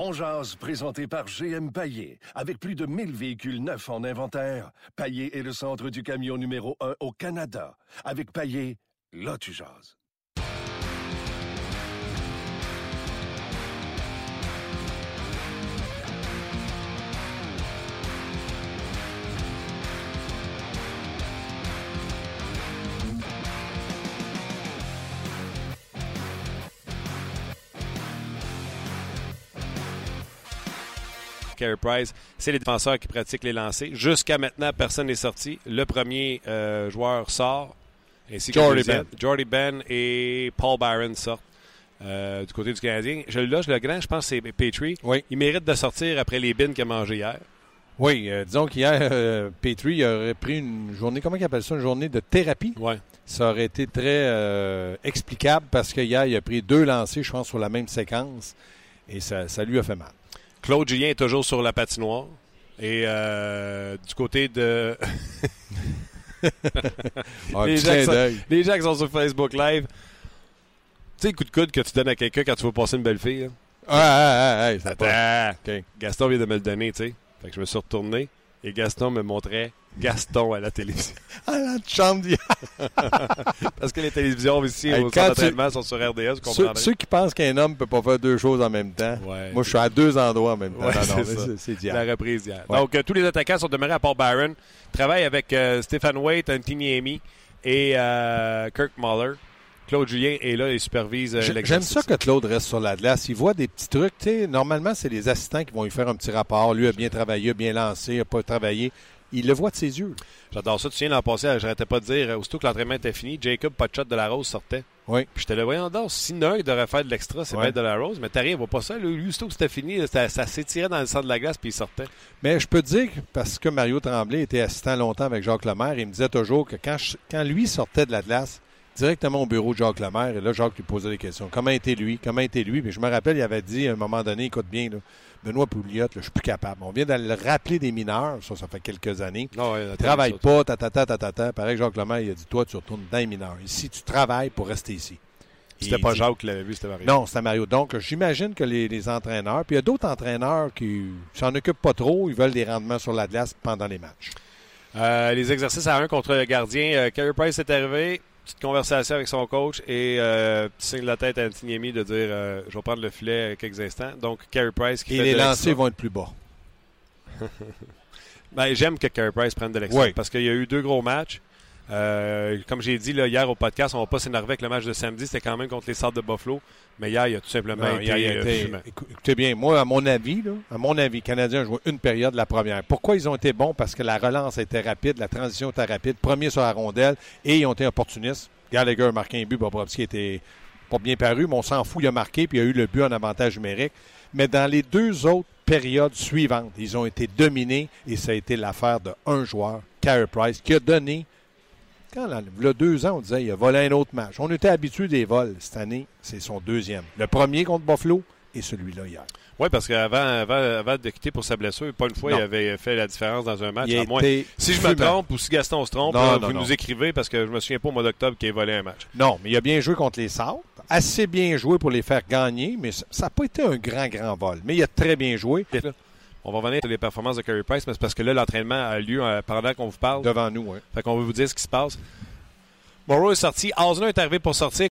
On jase, présenté par GM Paillé. Avec plus de 1000 véhicules neufs en inventaire, Paillé est le centre du camion numéro 1 au Canada. Avec Paillé, là tu. Carey Price, c'est les défenseurs qui pratiquent les lancers. Jusqu'à maintenant, personne n'est sorti. Le premier euh, joueur sort, ainsi que Jordy. Ben. Jordy Ben et Paul Byron sortent euh, du côté du Canadien. Je le loge le grand, je pense que c'est Petrie. Oui. Il mérite de sortir après les bines qu'il a mangé hier. Oui, euh, disons qu'hier, euh, Petrie aurait pris une journée, comment il appelle ça, une journée de thérapie? Ouais. Ça aurait été très explicable parce que hier, il a pris deux lancers, je pense, sur la même séquence. Et ça, ça lui a fait mal. Claude Julien est toujours sur la patinoire. Et euh, du côté de. Les, gens sont, les gens qui sont sur Facebook Live. Tu sais, coup de coude que tu donnes à quelqu'un quand tu veux passer une belle fille. Ah, ah, ah, ah, Attends. Gaston vient de me le donner, tu sais. Fait que je me suis retourné et Gaston me montrait Gaston à la télévision. Ah, la chambre d'hier. Parce que les télévisions ici Hey, au centre tu- d'entraînement sont sur RDS, Ceux, qui pensent qu'un homme ne peut pas faire deux choses en même temps, Ouais. moi, je suis à deux endroits en même temps. Ouais, c'est la reprise hier. Ouais. Donc, euh, tous les attaquants sont demeurés à Paul Byron. Travaille avec euh, Stephen Waite, Amy et euh, Kirk Muller. Claude Julien est là et supervise euh, J'ai- J'aime ça que Claude reste sur la glace. Il voit des petits trucs. normalement, c'est les assistants qui vont lui faire un petit rapport. Lui a bien travaillé, a bien lancé, a pas travaillé. Il le voit de ses yeux. J'adore ça. Tu viens l'an passé, j'arrêtais pas de dire, euh, aussitôt que l'entraînement était fini, Jacob Potchot de la Rose sortait. Oui. Puis j'étais là, voyons donc, si Nug devrait faire de l'extra, c'est Ouais. mettre de la Rose, mais t'as rien, il voit pas ça. Lui, aussitôt que c'était fini, ça, ça s'étirait dans le centre de la glace puis il sortait. Mais je peux te dire, parce que Mario Tremblay était assistant longtemps avec Jacques Lemaire, il me disait toujours que quand, je- quand lui sortait de la glace, directement au bureau de Jacques Lemaire, et là, Jacques lui posait des questions. Comment était lui? Comment était lui? Puis je me rappelle, il avait dit à un moment donné, écoute bien, là, Benoît Pouliot, là, je suis plus capable. On vient de le rappeler des mineurs, ça, ça fait quelques années. Non, ouais, Travaille pas, ta, ta, ta, ta, ta, ta. Pareil que Jacques Lemaire, il a dit, toi, tu retournes dans les mineurs. Ici, tu travailles pour rester ici. C'était Il pas dit- Jacques qui l'avait vu, c'était Mario. non, c'était Mario. Donc, j'imagine que les, les entraîneurs, puis il y a d'autres entraîneurs qui s'en occupent pas trop, ils veulent des rendements sur la glace pendant les matchs. Euh, les exercices à un contre le gardien. Euh, Carey Price est arrivé. Petite conversation avec son coach et euh, petit signe de la tête à Anthony Amy de dire euh, je vais prendre le filet quelques instants. Donc, Carey Price qui Et fait les lancers vont être plus bas. Ben, J'aime que Carey Price prenne de l'extra Oui. parce qu'il y a eu deux gros matchs. Euh, comme j'ai dit là, hier au podcast, on va pas s'énerver avec le match de samedi. C'était quand même contre les Sables de Buffalo. Mais hier, il a tout simplement Non, été, euh, écoutez bien, moi, à mon avis, là, à mon avis, les Canadiens ont joué une période la première. Pourquoi ils ont été bons? Parce que la relance était rapide, la transition était rapide, premier sur la rondelle, et ils ont été opportunistes. Gallagher a marqué un but, Bobrovski était pas bien paru, mais on s'en fout, il a marqué, puis il a eu le but en avantage numérique. Mais dans les deux autres périodes suivantes, ils ont été dominés, et ça a été l'affaire de un joueur, Carey Price, qui a donné quand, là, il y a deux ans, on disait il a volé un autre match. On était habitué des vols. Cette année, c'est son deuxième. Le premier contre Buffalo et celui-là hier. Oui, parce qu'avant avant, avant de quitter pour sa blessure, pas une fois Non. il avait fait la différence dans un match. À moins- Si je me trompe ou si Gaston se trompe, Non, là, non, vous nous écrivez parce que je me souviens pas au mois d'octobre qu'il ait volé un match. Non, mais il a bien joué contre les Sables. Assez bien joué pour les faire gagner, mais ça n'a pas été un grand, grand vol. Mais il a très bien joué On va revenir sur les performances de Carey Price, mais c'est parce que là, l'entraînement a lieu euh, pendant qu'on vous parle. devant nous. hein. Fait qu'on veut vous dire ce qui se passe. Morrow est sorti. Osner est arrivé pour sortir.